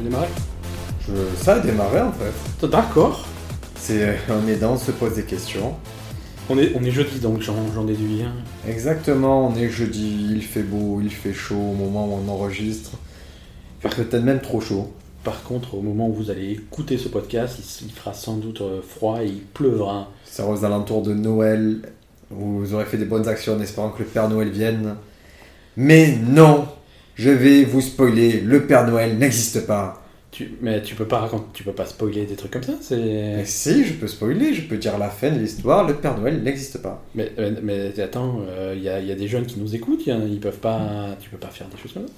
veux démarrer Je- Ça a démarré en fait. D'accord. C'est, on est dans, on se pose des questions. On est, on est jeudi, donc j'en j'en déduis. hein. Exactement, on est jeudi, il fait beau, il fait chaud au moment où on enregistre. Il fait peut-être même trop chaud. Par contre, au moment où vous allez écouter ce podcast, il, fera sans doute euh, froid et il pleuvra. C'est aux alentours de Noël, où vous aurez fait des bonnes actions en espérant que le Père Noël vienne. Mais non, je vais vous spoiler, le Père Noël n'existe pas. Tu, mais tu peux pas raconter, tu peux pas spoiler des trucs comme ça. C'est. Mais si, je peux spoiler, je peux dire la fin de l'histoire, le Père Noël n'existe pas. Mais, mais, mais attends, il y, a, y a des jeunes qui nous écoutent, a- ils peuvent pas, tu peux pas faire des choses comme ça.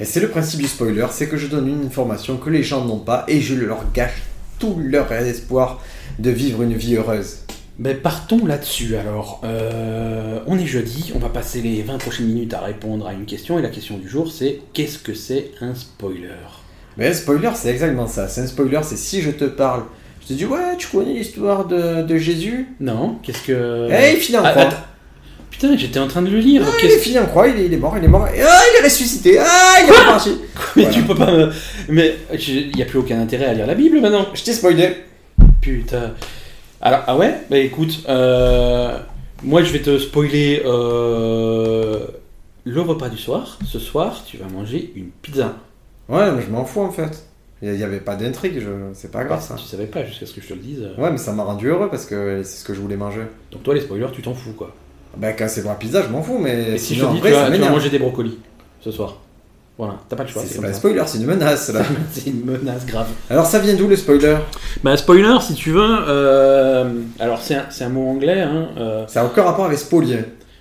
Et c'est le principe du spoiler, c'est que je donne une information que les gens n'ont pas et je leur gâche tout leur espoir de vivre une vie heureuse. Mais partons là-dessus alors. Euh, on est jeudi, on va passer les 20 prochaines minutes à répondre à une question et la question du jour c'est qu'est-ce que c'est un spoiler? Mais spoiler, c'est exactement ça. C'est un spoiler, c'est si je te parle, je te dis ouais, tu connais l'histoire de, de Jésus? Non, qu'est-ce que. Eh, il finit en Ah, croix. attends. Putain, j'étais en train de le lire. Ah, il est fini en croix, il est, il est mort, il est mort. Et, ah, il est ressuscité. Ah, il est reparti. Mais Voilà. tu peux pas me. Mais il n'y a plus aucun intérêt à lire la Bible maintenant. Je t'ai spoilé. Putain. Alors, ah ouais? Bah écoute, euh, moi je vais te spoiler euh, le repas du soir. Ce soir, tu vas manger une pizza. Ouais, mais je m'en fous en fait. Il n'y avait pas d'intrigue, je... c'est pas grave ça. Tu savais pas jusqu'à ce que je te le dise. Ouais, mais ça m'a rendu heureux parce que c'est ce que je voulais manger. Donc toi, les spoilers, tu t'en fous quoi. Bah, quand c'est pour la pizza, je m'en fous, mais si je sinon, te dis, après, tu vas, tu vas manger des brocolis ce soir. Voilà, t'as pas le choix. C'est pas un spoiler, c'est une menace là. C'est une menace grave. Alors, ça vient d'où le spoiler? Bah spoiler, si tu veux. euh, alors c'est un, c'est un mot anglais. Hein, euh, Ça a aucun rapport avec spolier,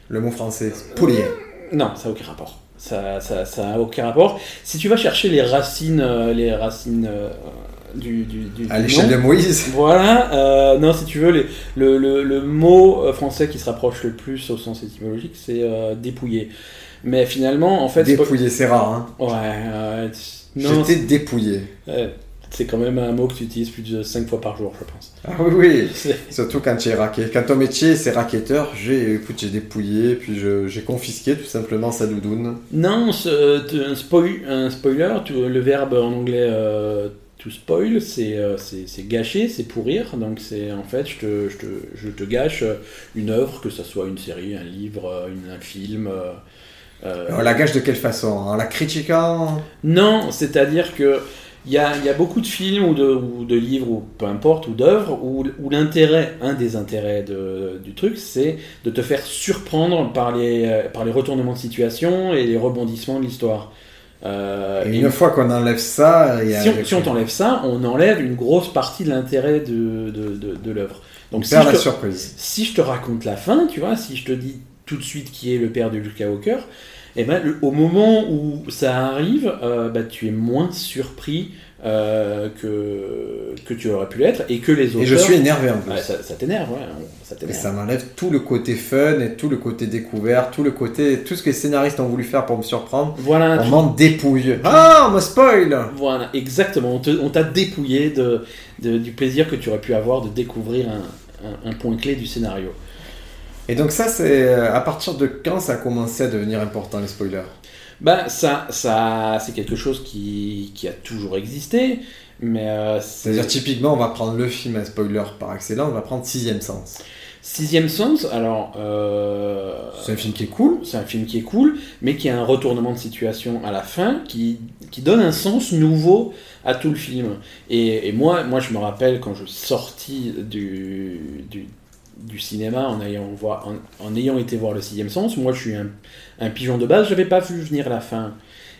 le mot français. Spolier. Non, ça n'a aucun rapport. Ça, ça, ça a aucun rapport. Si tu vas chercher les racines, euh, les racines euh, du, du, du- À l'échelle de Moïse. Voilà. euh, non, si tu veux, les- le, le, le mot français qui se rapproche le plus au sens étymologique, c'est euh, dépouiller. Mais finalement, en fait, Dépouiller, c'est rare, hein. Ouais. euh, Je non, t'ai dépouillé. c'est euh, c'est quand même un mot que tu utilises plus de 5 fois par jour, je pense. Ah oui, oui. Surtout quand tu es raquet. Quand ton métier c'est raquetteur, j'ai écoute, j'ai dépouillé, puis je- j'ai confisqué tout simplement sa doudoune. Non, ce- un, spoil, un spoiler, le verbe en anglais euh, to spoil, c'est euh, c'est- c'est gâcher, c'est pourrir. Donc c'est en fait, je te, je, te, je te gâche euh, une œuvre, que ce soit une série, un livre, euh, une- un film. Euh, On la gâche de quelle façon En la critiquant? Non, c'est-à-dire que il y a, il y a beaucoup de films ou de, ou de livres ou peu importe ou d'œuvres où, où l'intérêt, un des intérêts de- du truc, c'est de te faire surprendre par les, euh, par les retournements de situation et les rebondissements de l'histoire. Euh, Et et une fois qu'on enlève ça, il y a si on, si on t'enlève ça, on enlève une grosse partie de l'intérêt de, l'œuvre. on Donc si je, la te, surprise. si je te raconte la fin, tu vois, si je te dis tout de suite qui est le père de Luke Skywalker, eh ben, le- au moment où ça arrive, euh, bah, tu es moins surpris euh, que, que tu aurais pu l'être et que les autres. Et je suis énervé en plus. Ouais, ça, ça t'énerve, ouais, ça Et ça m'enlève tout le côté fun et tout le côté découvert, tout le côté, tout ce que les scénaristes ont voulu faire pour me surprendre. Voilà, On tu- m'en dépouille. Ah, on me spoil voilà, exactement. On te- on t'a dépouillé de, de- du plaisir que tu aurais pu avoir de découvrir un, un- un point clé du scénario. Et donc ça, c'est euh, à partir de quand ça a commencé à devenir important les spoilers? Ben, ça, ça c'est quelque chose qui, qui a toujours existé, mais euh, c'est- C'est-à-dire typiquement, on va prendre le film à spoiler par excellence, on va prendre Sixième Sens. Sixième Sens, alors. euh, C'est un film qui est cool. c'est un film qui est cool, mais qui a un retournement de situation à la fin qui, qui donne un sens nouveau à tout le film. Et, et moi, moi, je me rappelle quand je suis sorti du, du, du cinéma en ayant, voir, en, en ayant été voir le sixième sens, moi je suis un, un pigeon de base, je n'avais pas vu venir la fin.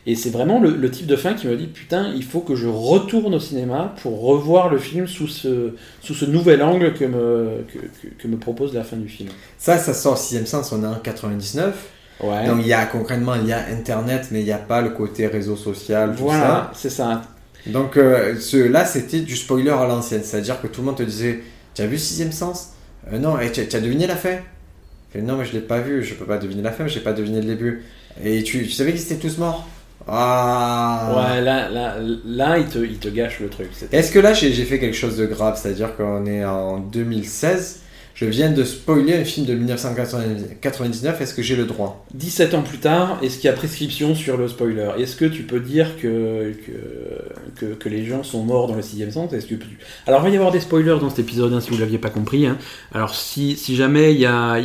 Et c'est vraiment le, le type de fin qui me dit putain, il faut que je retourne au cinéma pour revoir le film sous ce, sous ce nouvel angle que me, que, que- que me propose la fin du film. Ça, ça sort Sixième Sens, on est en 99. Ouais. Donc il y a concrètement, il y a Internet, mais il n'y a pas le côté réseau social, tout Voilà, c'est ça. ça. Donc euh, ce, là, c'était du spoiler à l'ancienne. C'est-à-dire que tout le monde te disait, tu as vu Sixième Sens? Euh, Non, et tu, as deviné la fin Je fais, Non, mais je l'ai pas vu, je peux pas deviner la fin, j'ai pas deviné le début. Et tu, tu savais qu'ils étaient tous morts? Ah Ouais, là, là, là il, te, il te gâche le truc. Est-ce que là j'ai fait quelque chose de grave C'est-à-dire qu'on est en 2016, je viens de spoiler un film de 1999, est-ce que j'ai le droit? 17 ans plus tard, est-ce qu'il y a prescription sur le spoiler? Est-ce que tu peux dire que, les gens sont morts dans le sixième sens Est-ce que Alors, il va y avoir des spoilers dans cet épisode, hein, si vous ne l'aviez pas compris. Hein. Alors, si, si jamais il y a,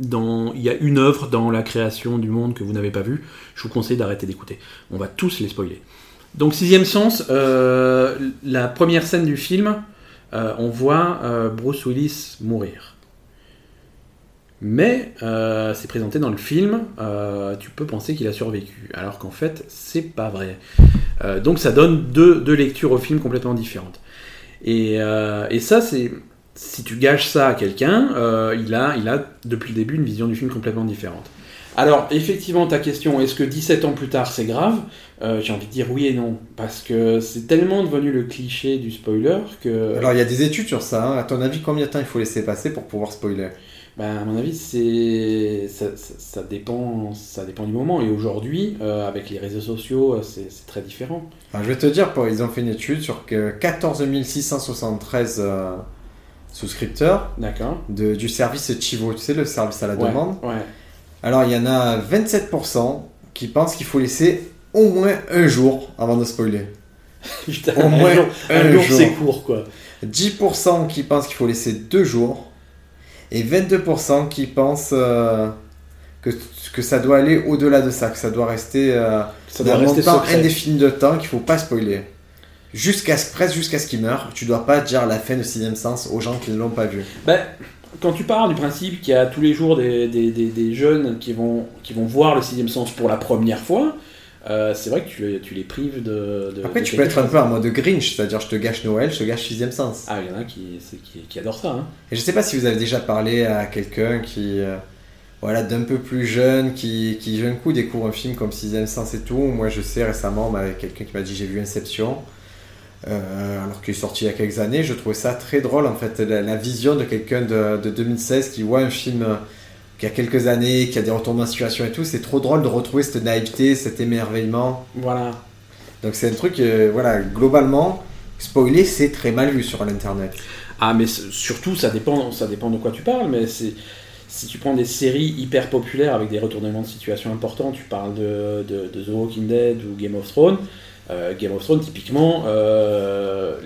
dans, une œuvre dans la création du monde que vous n'avez pas vue, je vous conseille d'arrêter d'écouter. On va tous les spoiler. Donc, sixième sens, euh, la première scène du film, euh, on voit euh, Bruce Willis mourir. Mais euh, c'est présenté dans le film, tu peux penser qu'il a survécu, alors qu'en fait, c'est pas vrai. donc ça donne deux, lectures au film complètement différentes. Et, ça, c'est. Si tu gâches ça à quelqu'un, il a depuis le début une vision du film complètement différente. Alors, effectivement, ta question, est-ce que 17 ans plus tard c'est grave? Euh, J'ai envie de dire oui et non. Parce que c'est tellement devenu le cliché du spoiler que. Alors, il y a des études sur ça. Hein. À ton avis, combien de temps il faut laisser passer pour pouvoir spoiler? Ben, à mon avis, c'est ça, dépend, ça dépend du moment. Et aujourd'hui, euh, avec les réseaux sociaux, euh, c'est très différent. je vais te dire, ils ont fait une étude sur 14 673 souscripteurs du service Chivo, tu sais, le service à la demande? Ouais. Alors, il y en a 27% qui pensent qu'il faut laisser au moins un jour avant de spoiler. au moins un jour, c'est court, quoi. 10% qui pensent qu'il faut laisser deux jours. Et 22% qui pensent euh, que, que ça doit aller au-delà de ça, que ça doit rester, euh, ça doit rester temps indéfini de temps, qu'il ne faut pas spoiler. Jusqu'à presque jusqu'à ce qu'il meure, tu dois pas dire la fin de sixième sens aux gens qui ne l'ont pas vu. Ben, quand tu parles du principe qu'il y a tous les jours des, des, des, jeunes qui vont, qui vont voir le sixième sens pour la première fois, euh, c'est vrai que tu, tu, les prives de. Après, tu peux être un peu en mode Grinch, c'est-à-dire je te gâche Noël, je te gâche sixième sens. Ah, il y en a qui, qui, qui adorent ça. Hein. Et je sais pas si vous avez déjà parlé à quelqu'un qui. Euh, voilà, d'un peu plus jeune, qui, qui d'un coup découvre un film comme Sixième Sens et tout. Moi, je sais récemment, avec quelqu'un qui m'a dit j'ai vu Inception. Euh, alors qu'il est sorti il y a quelques années. Je trouvais ça très drôle, en fait, la, vision de quelqu'un de, 2016 qui voit un film euh, qui a quelques années, qui a des retournements de situation et tout. C'est trop drôle de retrouver cette naïveté, cet émerveillement. Voilà. Donc c'est un truc, euh, voilà, globalement, spoiler, c'est très mal vu sur l'Internet. Ah, mais surtout, ça dépend, ça dépend de quoi tu parles, mais c'est si tu prends des séries hyper populaires avec des retournements de situation importants, tu parles de, de, de The Walking Dead ou Game of Thrones, euh, Game of Thrones, typiquement, euh,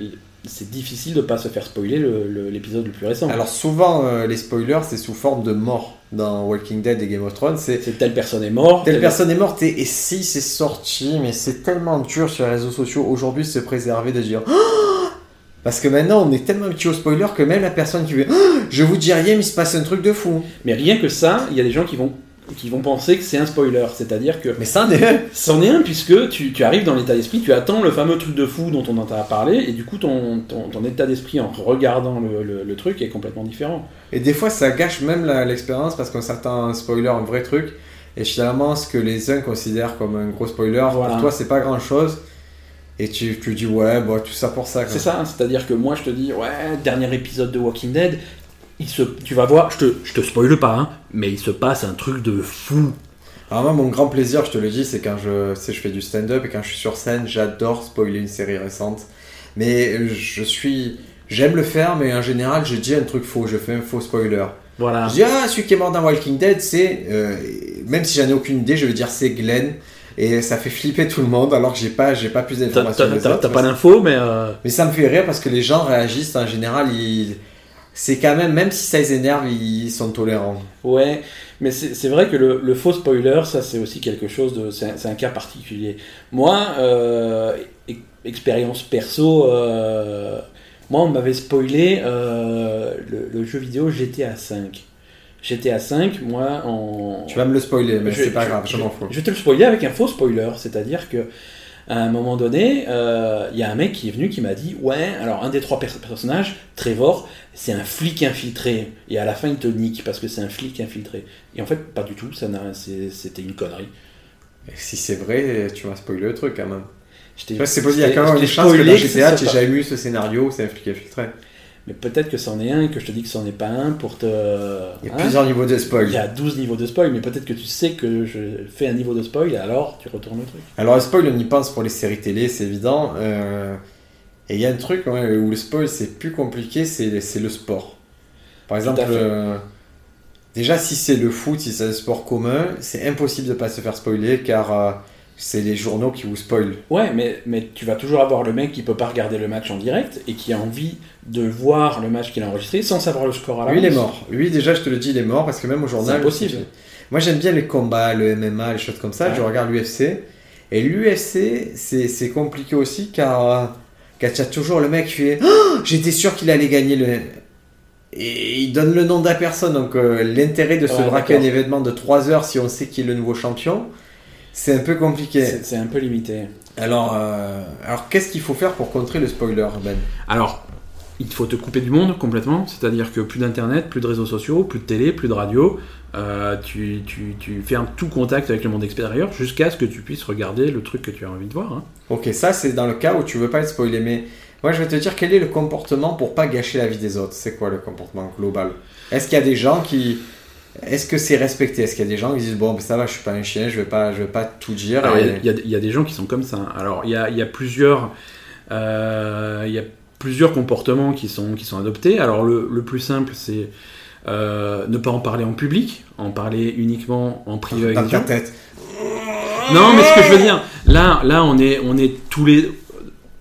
c'est difficile de pas se faire spoiler l'épisode le, plus récent. Alors souvent, euh, les spoilers, c'est sous forme de mort dans Walking Dead et Game of Thrones. C'est telle personne est morte. Telle, personne est morte et, si c'est sorti, mais c'est tellement dur sur les réseaux sociaux aujourd'hui de se préserver de dire... parce que maintenant, on est tellement habitué au spoiler que même la personne qui veut, je vous dis rien, mais il se passe un truc de fou. Mais rien que ça, il y a des gens qui vont qui vont penser que c'est un spoiler. C'est-à-dire que. Mais c'en est un C'en est un, puisque tu, tu arrives dans l'état d'esprit, tu attends le fameux truc de fou dont on entend parler, et du coup, ton, ton, état d'esprit en regardant le, le, truc est complètement différent. Et des fois, ça gâche même l'expérience parce qu'on s'attend un spoiler, un vrai truc, et finalement, ce que les uns considèrent comme un gros spoiler, pour toi, c'est pas grand chose. Et tu, tu dis, ouais, bon, tout ça pour ça. C'est ça, c'est-à-dire que moi, je te dis, ouais, dernier épisode de Walking Dead, se, tu vas voir, je te, je te spoile pas, hein, mais il se passe un truc de fou. Alors moi, mon grand plaisir, je te le dis, c'est quand je, je fais du stand-up et quand je suis sur scène, j'adore spoiler une série récente. Mais je suis, j'aime le faire, mais en général, je dis un truc faux, je fais un faux spoiler. Voilà. Je dis ah celui qui est mort dans Walking Dead, c'est, euh, même si j'en ai aucune idée, je veux dire c'est Glenn. Et ça fait flipper tout le monde alors que j'ai pas, j'ai pas plus d'informations. T'as pas d'infos, mais. Euh, mais ça me fait rire parce que les gens réagissent en général, ils c'est quand même, même si ça les énerve, ils sont tolérants. Ouais, mais c'est vrai que le, faux spoiler, ça c'est aussi quelque chose de. C'est un, cas particulier. Moi, euh, expérience perso, euh, moi on m'avait spoilé euh, le, jeu vidéo GTA 5. GTA 5, moi en. Tu vas me le spoiler, mais c'est pas grave, je, m'en fous. Je vais te le spoiler avec un faux spoiler, c'est-à-dire que à un moment donné, il euh, y a un mec qui est venu qui m'a dit Ouais, alors un des trois personnages, Trevor, c'est un flic infiltré. Et à la fin, il te nique parce que c'est un flic infiltré. Et en fait, pas du tout, ça c'était une connerie. si c'est vrai, tu vas spoiler le truc quand même. C'est possible, il y a quand même une chance que dans GTA, tu jamais eu ce scénario où c'est un flic infiltré. Mais peut-être que c'en est un et que je te dis que c'en est pas un pour te. Il y a plusieurs niveaux de spoil. Il y a 12 niveaux de spoil, mais peut-être que tu sais que je fais un niveau de spoil et alors tu retournes le truc. Alors, le spoil, on y pense pour les séries télé, c'est évident. Euh, et il y a un truc où le spoil c'est plus compliqué, c'est le sport. Par exemple, euh, déjà si c'est le foot, si c'est un sport commun, c'est impossible de pas se faire spoiler car euh, c'est les journaux qui vous spoilent. Ouais, mais, mais tu vas toujours avoir le mec qui peut pas regarder le match en direct et qui a envie de voir le match qu'il a enregistré sans savoir le score à la Lui, il est mort. Lui, déjà, je te le dis, il est mort parce que même au journal. C'est impossible. Moi, j'aime bien les combats, le MMA, les choses comme ça. Ouais. Je regarde l'UFC. Et l'UFC, c'est c'est compliqué aussi car, as toujours le mec qui fait Ah, J'étais sûr qu'il allait gagner le. Et il donne le nom de la personne. Donc, euh, l'intérêt de se Ouais, braquer un événement de 3 heures si on sait qui est le nouveau champion, c'est un peu compliqué. C'est c'est un peu limité. Alors, euh, alors qu'est-ce qu'il faut faire pour contrer le spoiler, Ben? Alors, il faut te couper du monde complètement, c'est-à-dire que plus d'internet, plus de réseaux sociaux, plus de télé, plus de radio. Euh, tu, tu, tu fermes tout contact avec le monde extérieur jusqu'à ce que tu puisses regarder le truc que tu as envie de voir. hein. Ok, ça c'est dans le cas où tu veux pas être spoilé, mais moi je vais te dire quel est le comportement pour pas gâcher la vie des autres. C'est quoi le comportement global? Est-ce qu'il y a des gens qui. Est-ce que c'est respecté? Est-ce qu'il y a des gens qui disent bon, ben ça va, je suis pas un chien, je vais pas, je vais pas tout dire il y et- y, y a des gens qui sont comme ça. Alors, il y a, il y a plusieurs, euh, il y a plusieurs comportements qui sont, qui sont adoptés. Alors, le, le plus simple, c'est euh, ne pas en parler en public, en parler uniquement en privé avec ta tête Non, mais ce que je veux dire, là, là, on est, on est tous les,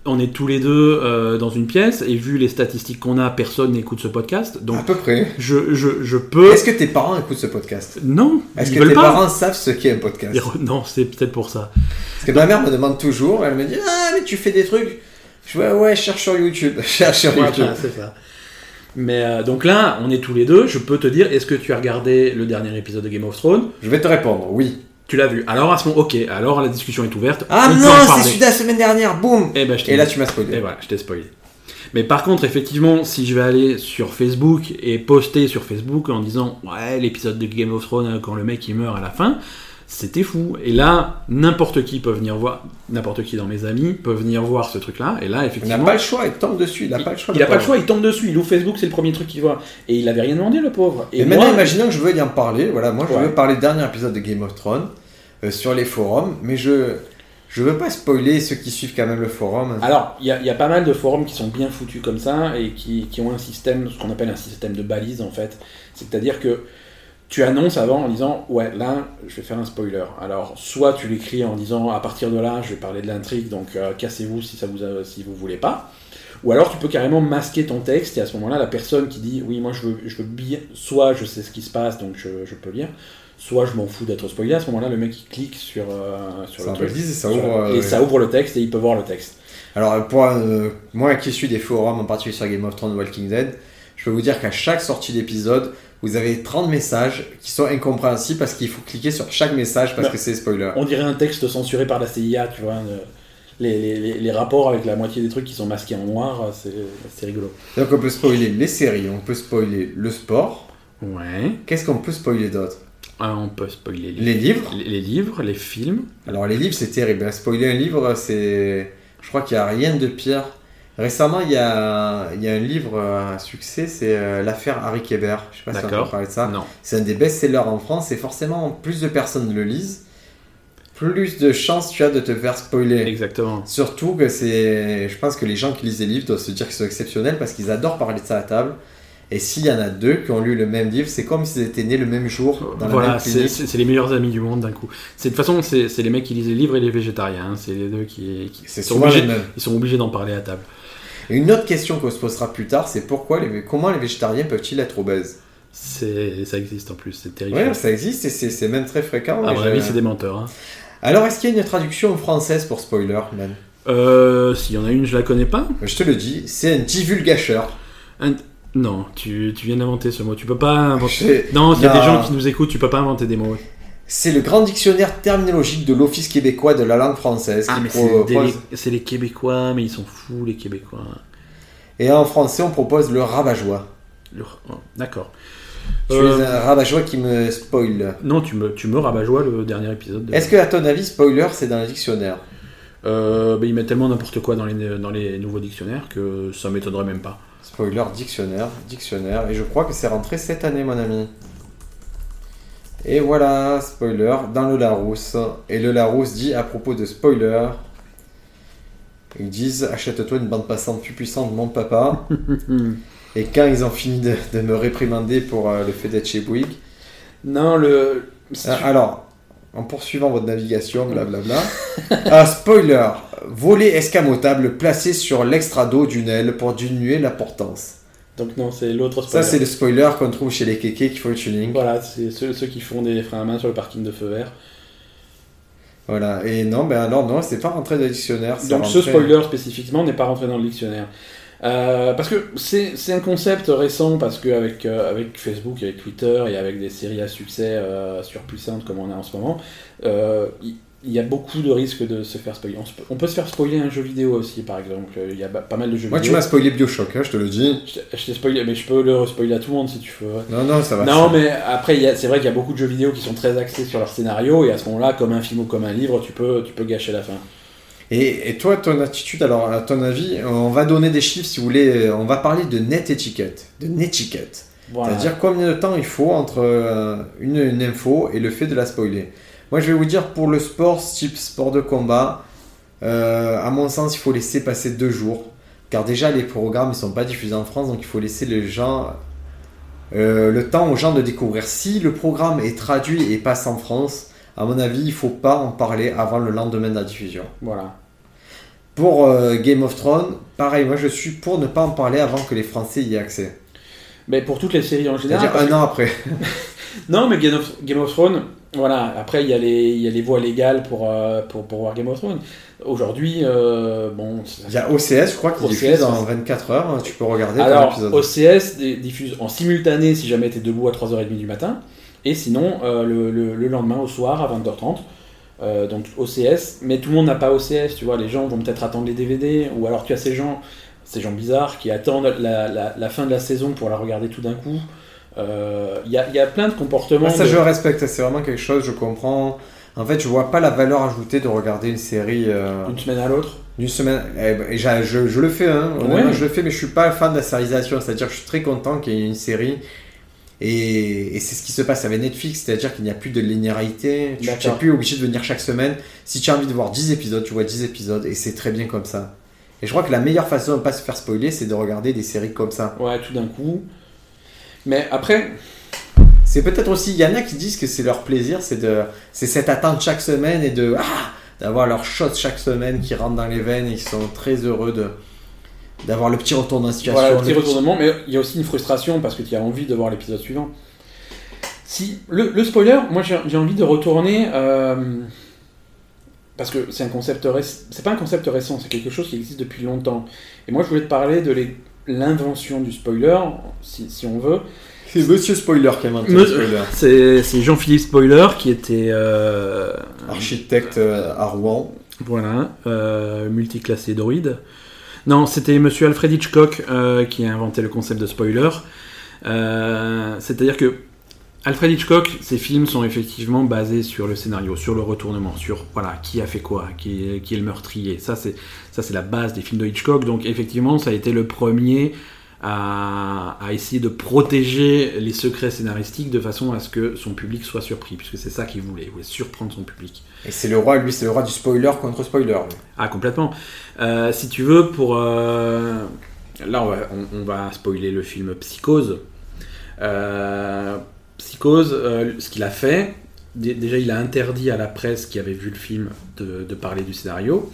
on est tous les deux euh, dans une pièce et vu les statistiques qu'on a, personne n'écoute ce podcast. À Donc, peu près. je, je, je peux. Est-ce que tes parents écoutent ce podcast? Non, Est-ce que tes pas. parents savent ce qu'est un podcast? Ils Non, c'est peut-être pour ça. Parce que ma mère me demande toujours, elle me dit Ah, mais tu fais des trucs Je ouais, ouais, cherche sur YouTube. Cherche sur Voilà, YouTube. c'est ça. Mais euh, donc là, on est tous les deux. Je peux te dire, est-ce que tu as regardé le dernier épisode de Game of Thrones? Je vais te répondre, oui. Tu l'as vu. Alors à ce moment, ok. Alors la discussion est ouverte. Ah on non, c'est celui de la semaine dernière, boum Eh ben, je Et là, tu m'as spoilé. Et voilà, je t'ai spoilé. Mais par contre, effectivement, si je vais aller sur Facebook et poster sur Facebook en disant ouais l'épisode de Game of Thrones euh, quand le mec il meurt à la fin, c'était fou. Et là, n'importe qui peut venir voir, n'importe qui dans mes amis peut venir voir ce truc-là. Et là, Il n'a effectivement, pas le choix, il tombe dessus, il n'a pas le choix. il a pas le choix, il tombe dessus, il ouvre Facebook, c'est le premier truc qu'il voit. Et il avait rien demandé, le pauvre. Et, moi, maintenant, imaginons que je veux y en parler. Voilà, moi, je Ouais. veux parler du dernier épisode de Game of Thrones euh, sur les forums, mais je je veux pas spoiler ceux qui suivent quand même le forum. Alors, il y, a- il y a pas mal de forums qui sont bien foutus comme ça et qui, qui ont un système, ce qu'on appelle un système de balise en fait. C'est-à-dire que tu annonces avant en disant ouais là je vais faire un spoiler. Alors soit tu l'écris en disant à partir de là je vais parler de l'intrigue donc euh, cassez-vous si ça vous a- si vous voulez pas. Ou alors tu peux carrément masquer ton texte et à ce moment-là la personne qui dit oui moi je veux, je veux bien soit je sais ce qui se passe donc je, je peux lire soit je m'en fous d'être spoilé à ce moment-là le mec il clique sur, euh, sur Ça le truc et ça sur- ouvre. euh, et ça ouvre le texte et il peut voir le texte. Alors, pour euh, moi qui suis des forums, en particulier sur Game of Thrones Walking Dead, je peux vous dire qu'à chaque sortie d'épisode, vous avez 30 messages qui sont incompréhensibles parce qu'il faut cliquer sur chaque message parce Bah, que c'est spoiler. On dirait un texte censuré par la CIA, tu vois. de- les, les- les- rapports avec la moitié des trucs qui sont masqués en noir, c'est c'est rigolo. Donc, on peut spoiler les séries, on peut spoiler le sport. Ouais. Qu'est-ce qu'on peut spoiler d'autre? Ah, on peut spoiler les, Les livres. les- les livres, les films. Alors, les livres, c'est terrible. hein. Spoiler un livre, c'est. Je crois qu'il n'y a rien de pire. Récemment, il y a, il y a un livre à succès, c'est euh, l'affaire Harry Kéber. Je sais pas si on peut parler de ça. Non. C'est un des best-sellers en France et forcément, plus de personnes le lisent, plus de chances tu as de te faire spoiler. Exactement. Surtout que c'est. Je pense que les gens qui lisent les livres doivent se dire qu'ils sont exceptionnels parce qu'ils adorent parler de ça à table. Et s'il y en a deux qui ont lu le même livre, c'est comme s'ils étaient nés le même jour dans la Voilà, même c'est clinique. c'est- c'est les meilleurs amis du monde d'un coup. C'est- De toute façon, c'est c'est les mecs qui lisent les livres et les végétariens. hein. C'est les deux qui, obligés, ils sont obligés d'en parler à table. Et une autre question qu'on se posera plus tard, c'est pourquoi les, comment les végétariens peuvent-ils être obèses? Ça existe en plus, c'est terrible. Oui, ça existe et c'est même très fréquent. à mon avis, c'est des menteurs. hein. Alors, est-ce qu'il y a une traduction française pour spoiler, man Euh, S'il y en a une, je la connais pas. Je te le dis, c'est un divulgacheur. Un- Non, tu, tu viens d'inventer ce mot. Tu peux pas inventer. Non, s'il y a des gens qui nous écoutent, tu peux pas inventer des mots. C'est le grand dictionnaire terminologique de l'Office québécois de la langue française qui Ah, mais c'est propose- des- c'est les Québécois, mais ils sont fous, les Québécois. Et en français, on propose le rabat-joie. Le- oh, D'accord. Tu Euh, es un rabat-joie qui me spoil. Non, tu me, tu me rabat-joie le dernier épisode. de- Est-ce que, à ton avis, spoiler, c'est dans le dictionnaire Euh, bah, ils mettent tellement n'importe quoi dans les, dans les nouveaux dictionnaires que ça m'étonnerait même pas. Spoiler, dictionnaire, dictionnaire. Et je crois que c'est rentré cette année, mon ami. Et voilà, spoiler, dans le Larousse. Et le Larousse dit à propos de spoiler. Ils disent achète-toi une bande passante plus puissante, mon papa. Et quand ils ont fini de, de me réprimander pour euh, le fait d'être chez Bouygues, Non, le. si Euh, tu- alors, en poursuivant votre navigation, blablabla. Un spoiler volet escamotable placé sur l'extrado d'une aile pour diminuer la portance. Donc, non, c'est l'autre Ça, spoiler. c'est le spoiler qu'on trouve chez les kékés qui font le tuning. Voilà, c'est ceux, ceux qui font des freins à main sur le parking de feu vert. Voilà. Et non, ben alors, non, c'est pas rentré dans le dictionnaire. Donc ce spoiler spécifiquement n'est pas rentré dans le dictionnaire. Euh, parce que c'est un concept récent, parce qu'avec avec Facebook, avec Twitter et avec des séries à succès euh, surpuissantes comme on a en ce moment, euh, il il y, a beaucoup de risques de se faire spoiler. On, se peut, on peut se faire spoiler un jeu vidéo aussi, par exemple. Il y a pas mal de jeux Moi, tu vidéo. m'as spoilé Bioshock, hein, je te le dis. Je t'ai- je t'ai spoilé, mais je peux le spoiler à tout le monde si tu veux. Non, non, ça va. Non, ça. mais après, c'est vrai qu'il y a beaucoup de jeux vidéo qui sont très axés sur leur scénario, et à ce moment-là, comme un film ou comme un livre, tu peux, tu peux gâcher la fin. Et, et toi, ton attitude, alors, à ton avis, on va donner des chiffres si vous voulez. On va parler de net étiquette. De netiquette. Voilà. C'est-à-dire combien de temps il faut entre euh, une, une info et le fait de la spoiler. Moi, je vais vous dire pour le sport, type sport de combat, euh, à mon sens, il faut laisser passer deux jours. Car déjà, les programmes ne sont pas diffusés en France, donc il faut laisser les gens, euh, le temps aux gens de découvrir. Si le programme est traduit et passe en France, à mon avis, il faut pas en parler avant le lendemain de la diffusion. Voilà. Pour euh, Game of Thrones, pareil, moi je suis pour ne pas en parler avant que les Français y aient accès. Mais pour toutes les séries en général. C'est-à-dire un que- an après. Non, mais Game of, Game of Thrones, voilà, après il y, a les- il y a les voies légales pour, euh, pour, pour voir Game of Thrones. Aujourd'hui, euh, bon. Il y a OCS, je crois, qui OCS, diffuse en ouais. 24 heures. hein, Tu peux regarder Alors, épisode. OCS di- diffuse en simultané si jamais tu es debout à 3h30 du matin, et sinon euh, le, le- le lendemain au soir à 20h30. Euh, donc OCS, mais tout le monde n'a pas OCS, tu vois, les gens vont peut-être attendre les DVD, ou alors tu as ces gens, ces gens bizarres qui attendent la, la- la fin de la saison pour la regarder tout d'un coup. Euh, Il y, a, il y a plein de comportements. Ah, ça, de- je respecte. C'est vraiment quelque chose, je comprends. En fait, je vois pas la valeur ajoutée de regarder une série euh, d'une semaine à l'autre. d'une semaine. Eh ben, et je, je le fais, hein. Ouais. je le fais, mais je suis pas fan de la sérialisation. C'est-à-dire que je suis très content qu'il y ait une série. Et, et c'est ce qui se passe avec Netflix, c'est-à-dire qu'il n'y a plus de linéarité. Tu n'es plus obligé de venir chaque semaine. Si tu as envie de voir 10 épisodes, tu vois 10 épisodes, et c'est très bien comme ça. Et je crois que la meilleure façon de ne pas se faire spoiler, c'est de regarder des séries comme ça. Ouais, tout d'un coup. Mais après, C'est peut-être aussi, il y en a qui disent que c'est leur plaisir, c'est de, c'est cette attente chaque semaine et de, ah, d'avoir leur shot chaque semaine qui rentre dans les veines et ils sont très heureux de, d'avoir le petit retour situation. voilà, le petit le retournement, mais il y a aussi une frustration parce que tu as envie de voir l'épisode suivant. Si le, le spoiler, moi j'ai j'ai envie de retourner euh, parce que c'est un concept réc- c'est pas un concept récent, c'est quelque chose qui existe depuis longtemps. Et moi je voulais te parler de les- l'invention du spoiler, si, si on veut. C'est Monsieur Spoiler qui a inventé spoiler. C'est Jean-Philippe Spoiler qui était euh, Architecte euh, à Rouen. Voilà, euh, multiclassé droïde. Non, c'était Monsieur Alfred Hitchcock euh, qui a inventé le concept de spoiler. C'est-à-dire que Alfred Hitchcock, ses films sont effectivement basés sur le scénario, sur le retournement, sur voilà qui a fait quoi, qui est, qui est le meurtrier. Ça c'est ça c'est la base des films de Hitchcock. Donc effectivement, ça a été le premier à, à essayer de protéger les secrets scénaristiques de façon à ce que son public soit surpris, puisque c'est ça qu'il voulait, il voulait surprendre son public. Et c'est le roi, lui, c'est le roi du spoiler contre spoiler. Ah, complètement. Euh, si tu veux, pour. euh, Là, on va, on- on va spoiler le film Psychose. Euh, Psychose, euh, ce qu'il a fait, dé- déjà, il a interdit à la presse qui avait vu le film de, de parler du scénario.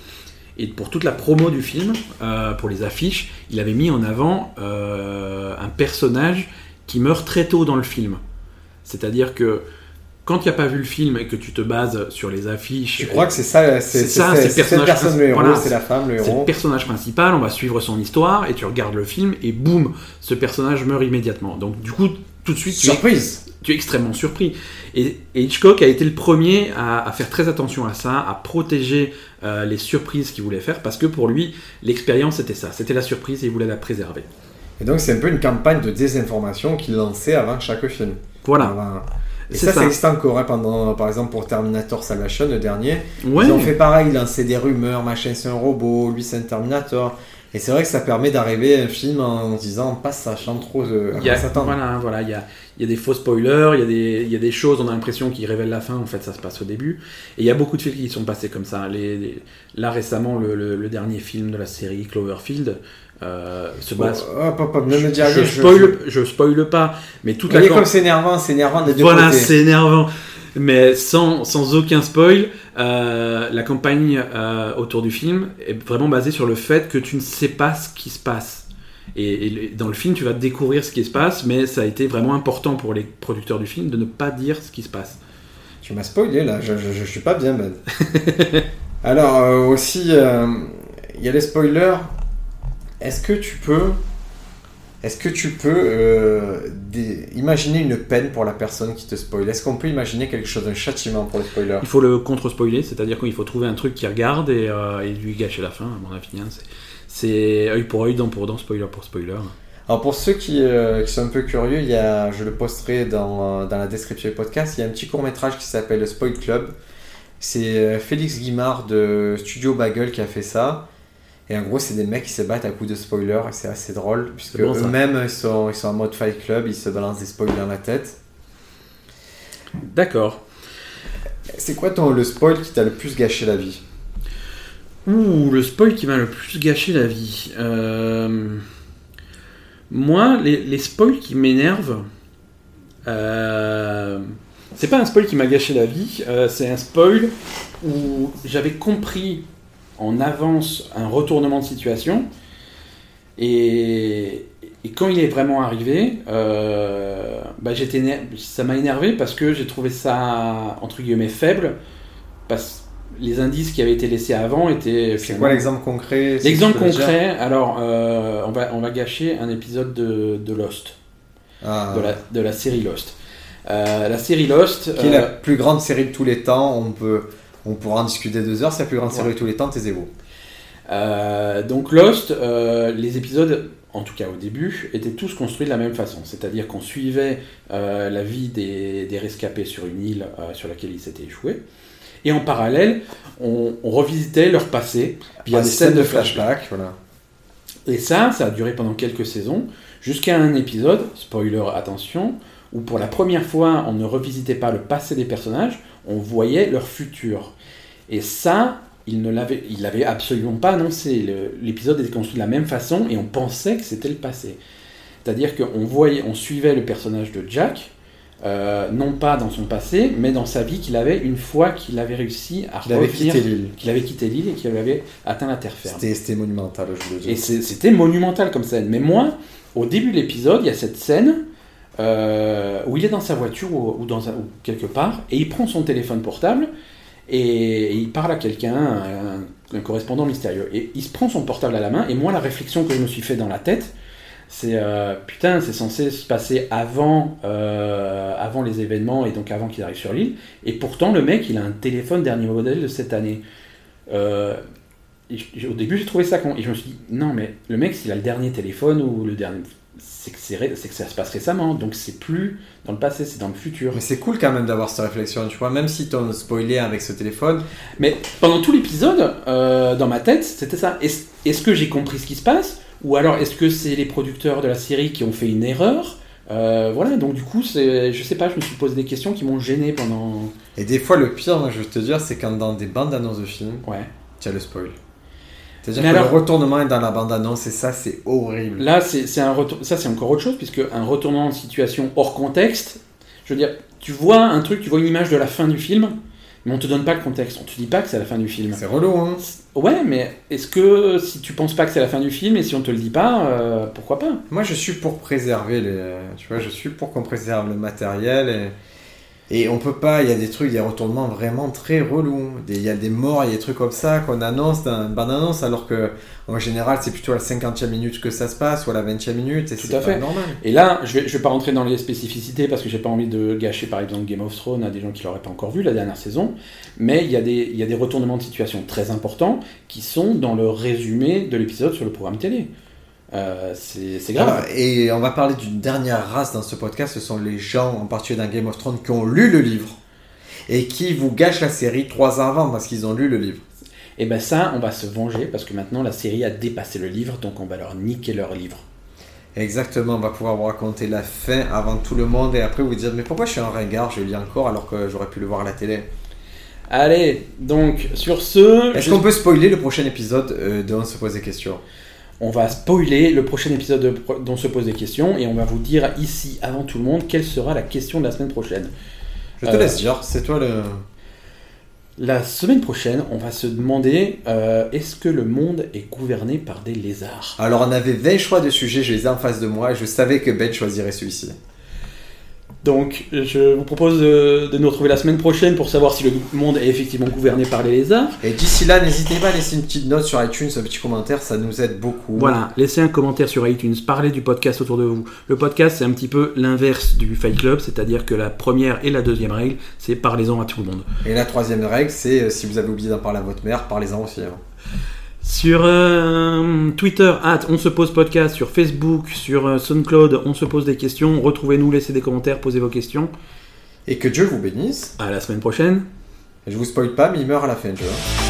Et pour toute la promo du film, euh, pour les affiches, il avait mis en avant euh, un personnage qui meurt très tôt dans le film. C'est-à-dire que quand tu n'as pas vu le film et que tu te bases sur les affiches. Tu crois que c'est ça, c'est ça, c'est- personnage personne le héros, voilà, c'est la femme le c'est le héros. personnage principal, on va suivre son histoire, et tu regardes le film, et boum, ce personnage meurt immédiatement. Donc du coup, tout de suite, tu es, Surprise tu es extrêmement surpris. Et, et Hitchcock a été le premier à, à faire très attention à ça, à protéger euh, les surprises qu'il voulait faire, parce que pour lui, l'expérience c'était ça, c'était la surprise et il voulait la préserver. Et donc c'est un peu une campagne de désinformation qu'il lançait avant chaque film. Voilà, Avant- Et ça, ça. c'est existant encore hein, pendant, par exemple, pour Terminator Salvation, le dernier. Ouais. Ils ont fait pareil, ils lançaient des rumeurs, machin, c'est un robot, lui, c'est un Terminator. Et c'est vrai que ça permet d'arriver à un film en se disant, pas sachant trop à Il y a, quoi s'attendre. voilà, voilà, il y a, y a des faux spoilers, il y a des, y a des choses, on a l'impression qu'ils révèlent la fin, en fait ça se passe au début. Et il y a beaucoup de films qui sont passés comme ça. Les, les- là récemment, le, le- le dernier film de la série Cloverfield, euh, se base. Oh, ne me dis je, rien, spoil, je spoil pas, mais toute Vous la comme c'est énervant, c'est énervant des deux Voilà, c'est énervant. Mais sans, sans aucun spoil, euh, la campagne euh, autour du film est vraiment basée sur le fait que tu ne sais pas ce qui se passe. Et, dans le film, tu vas découvrir ce qui se passe, mais ça a été vraiment important pour les producteurs du film de ne pas dire ce qui se passe. Tu m'as spoilé là, je, je, suis pas bien, Ben. Alors, euh, aussi, il y a les spoilers. Est-ce que tu peux. Est-ce que tu peux euh, imaginer une peine pour la personne qui te spoil? Est-ce qu'on peut imaginer quelque chose, un châtiment pour les spoilers Il faut le contre-spoiler, c'est-à-dire qu'il faut trouver un truc qui regarde et, euh, et lui gâcher la fin, à mon avis. hein. C'est- œil pour œil, dent pour dent, spoiler pour spoiler. Alors pour ceux qui, euh, qui sont un peu curieux, il y a, je le posterai dans, dans la description du podcast, il y a un petit court métrage qui s'appelle le Spoil Club. C'est Félix Guimard de Studio Bagel qui a fait ça. Et en gros, c'est des mecs qui se battent à coups de spoilers et c'est assez drôle puisque bon, eux-mêmes ils sont, ils sont en mode Fight Club, ils se balancent des spoilers dans la tête. D'accord. C'est quoi ton, le spoil qui t'a le plus gâché la vie? Ouh, le spoil qui m'a le plus gâché la vie. Euh, Moi, les, les spoils qui m'énervent, euh, c'est pas un spoil qui m'a gâché la vie, euh, c'est un spoil où j'avais compris en avance un retournement de situation. Et, et quand il est vraiment arrivé, euh, bah, j'étais ça m'a énervé parce que j'ai trouvé ça, entre guillemets, faible. Parce les indices qui avaient été laissés avant étaient. C'est quoi l'exemple concret L'exemple concret, alors euh, on, va, on va gâcher un épisode de, de Lost, Ah. de, la, de la série Lost. Euh, la série Lost, Qui est la plus grande série de tous les temps On, peut, on pourra en discuter deux heures. C'est la plus grande série de tous les temps, taisez-vous. euh, donc Lost, euh, les épisodes, en tout cas au début, étaient tous construits de la même façon. C'est-à-dire qu'on suivait euh, la vie des, des rescapés sur une île sur laquelle ils s'étaient échoués. Et en parallèle, on, on revisitait leur passé via Ah, des scènes de flashback. Voilà. Et ça, ça a duré pendant quelques saisons, jusqu'à un épisode, spoiler attention, où pour la première fois, on ne revisitait pas le passé des personnages, on voyait leur futur. Et ça, il ne l'avait, il l'avait absolument pas annoncé. L'épisode était construit de la même façon et on pensait que c'était le passé. C'est-à-dire qu'on voyait, on suivait le personnage de Jack, euh, non pas dans son passé, mais dans sa vie qu'il avait une fois qu'il avait réussi à Il avait quitté l'île. qu'il avait quitté l'île et qu'il avait atteint la terre ferme. C'était c'était monumental, je le dis. Et c'était monumental comme scène. Mais moi, au début de l'épisode, il y a cette scène euh, où il est dans sa voiture ou, dans quelque part, et il prend son téléphone portable et, il parle à quelqu'un, un, correspondant mystérieux. Et il se prend son portable à la main, et moi, la réflexion que je me suis fait dans la tête, c'est euh, putain, c'est censé se passer avant, euh, avant les événements et donc avant qu'il arrive sur l'île. Et pourtant, le mec, il a un téléphone dernier modèle de cette année. Au début, j'ai trouvé ça con. Et je me suis dit, non, mais le mec, s'il a le dernier téléphone ou le dernier. C'est que, ça se passe récemment. Donc, c'est plus dans le passé, c'est dans le futur. Mais c'est cool quand même d'avoir cette réflexion, tu vois, même si t'en spoilé avec ce téléphone. Mais pendant tout l'épisode, euh, dans ma tête, c'était ça. Est-ce que j'ai compris ce qui se passe? Ou alors, est-ce que c'est les producteurs de la série qui ont fait une erreur? Euh, Voilà, donc du coup, je sais pas, je me suis posé des questions qui m'ont gêné pendant. Et des fois, le pire, moi, je veux te dire, c'est quand dans des bandes annonces de films, Ouais. tu as le spoil. C'est-à-dire que alors- le retournement est dans la bande annonce et ça, c'est horrible. Là, c'est c'est un retour... ça, c'est encore autre chose, puisque un retournement de situation hors contexte, je veux dire, tu vois un truc, tu vois une image de la fin du film, mais on te donne pas le contexte, on te dit pas que c'est la fin du film. C'est relou, hein. Ouais, mais est-ce que si tu penses pas que c'est la fin du film et si on te le dit pas, euh, pourquoi pas? Moi, je suis pour préserver les. Tu vois, je suis pour qu'on préserve le matériel et. Et on peut pas, il y a des trucs, il y a des retournements vraiment très relous. Il y a des morts, il y a des trucs comme ça qu'on annonce dans une bande-annonce, alors que en général c'est plutôt à la 50e minute que ça se passe ou à la 20e minute et Tout à pas fait. normal. Et là, je vais, je vais pas rentrer dans les spécificités parce que j'ai pas envie de gâcher par exemple Game of Thrones à des gens qui l'auraient pas encore vu la dernière saison, mais il y, a des, il y a des retournements de situation très importants qui sont dans le résumé de l'épisode sur le programme télé. Euh, c'est grave. Alors, et on va parler d'une dernière race dans ce podcast, ce sont les gens, en particulier dans Game of Thrones, qui ont lu le livre et qui vous gâchent la série trois ans avant parce qu'ils ont lu le livre. Et ben ça, on va se venger parce que maintenant la série a dépassé le livre, donc on va leur niquer leur livre. Exactement, on va pouvoir vous raconter la fin avant tout le monde et après vous dire mais pourquoi je suis un ringard, je lis encore alors que j'aurais pu le voir à la télé? Allez, donc sur ce, Est-ce je- qu'on peut spoiler le prochain épisode euh, de On se pose des questions? On va spoiler le prochain épisode de- dont se pose des questions et on va vous dire ici, avant tout le monde, quelle sera la question de la semaine prochaine. Je te Euh, laisse dire, c'est toi le. La semaine prochaine, on va se demander euh, est-ce que le monde est gouverné par des lézards? Alors on avait 20 choix de sujets, je les ai en face de moi et je savais que Ben choisirait celui-ci. Donc, je vous propose de, de nous retrouver la semaine prochaine pour savoir si le monde est effectivement gouverné par les lézards. Et d'ici là, n'hésitez pas à laisser une petite note sur iTunes, un petit commentaire, ça nous aide beaucoup. Voilà, laissez un commentaire sur iTunes, parlez du podcast autour de vous. Le podcast, c'est un petit peu l'inverse du Fight Club, c'est-à-dire que la première et la deuxième règle, c'est parlez-en à tout le monde. Et la troisième règle, c'est euh, si vous avez oublié d'en parler à votre mère, parlez-en aussi. hein. Sur euh, Twitter, at on se pose podcast, sur Facebook, sur euh, SoundCloud, on se pose des questions. Retrouvez-nous, laissez des commentaires, posez vos questions. Et que Dieu vous bénisse. À la semaine prochaine. Je vous spoil pas, mais il meurt à la fin, tu vois.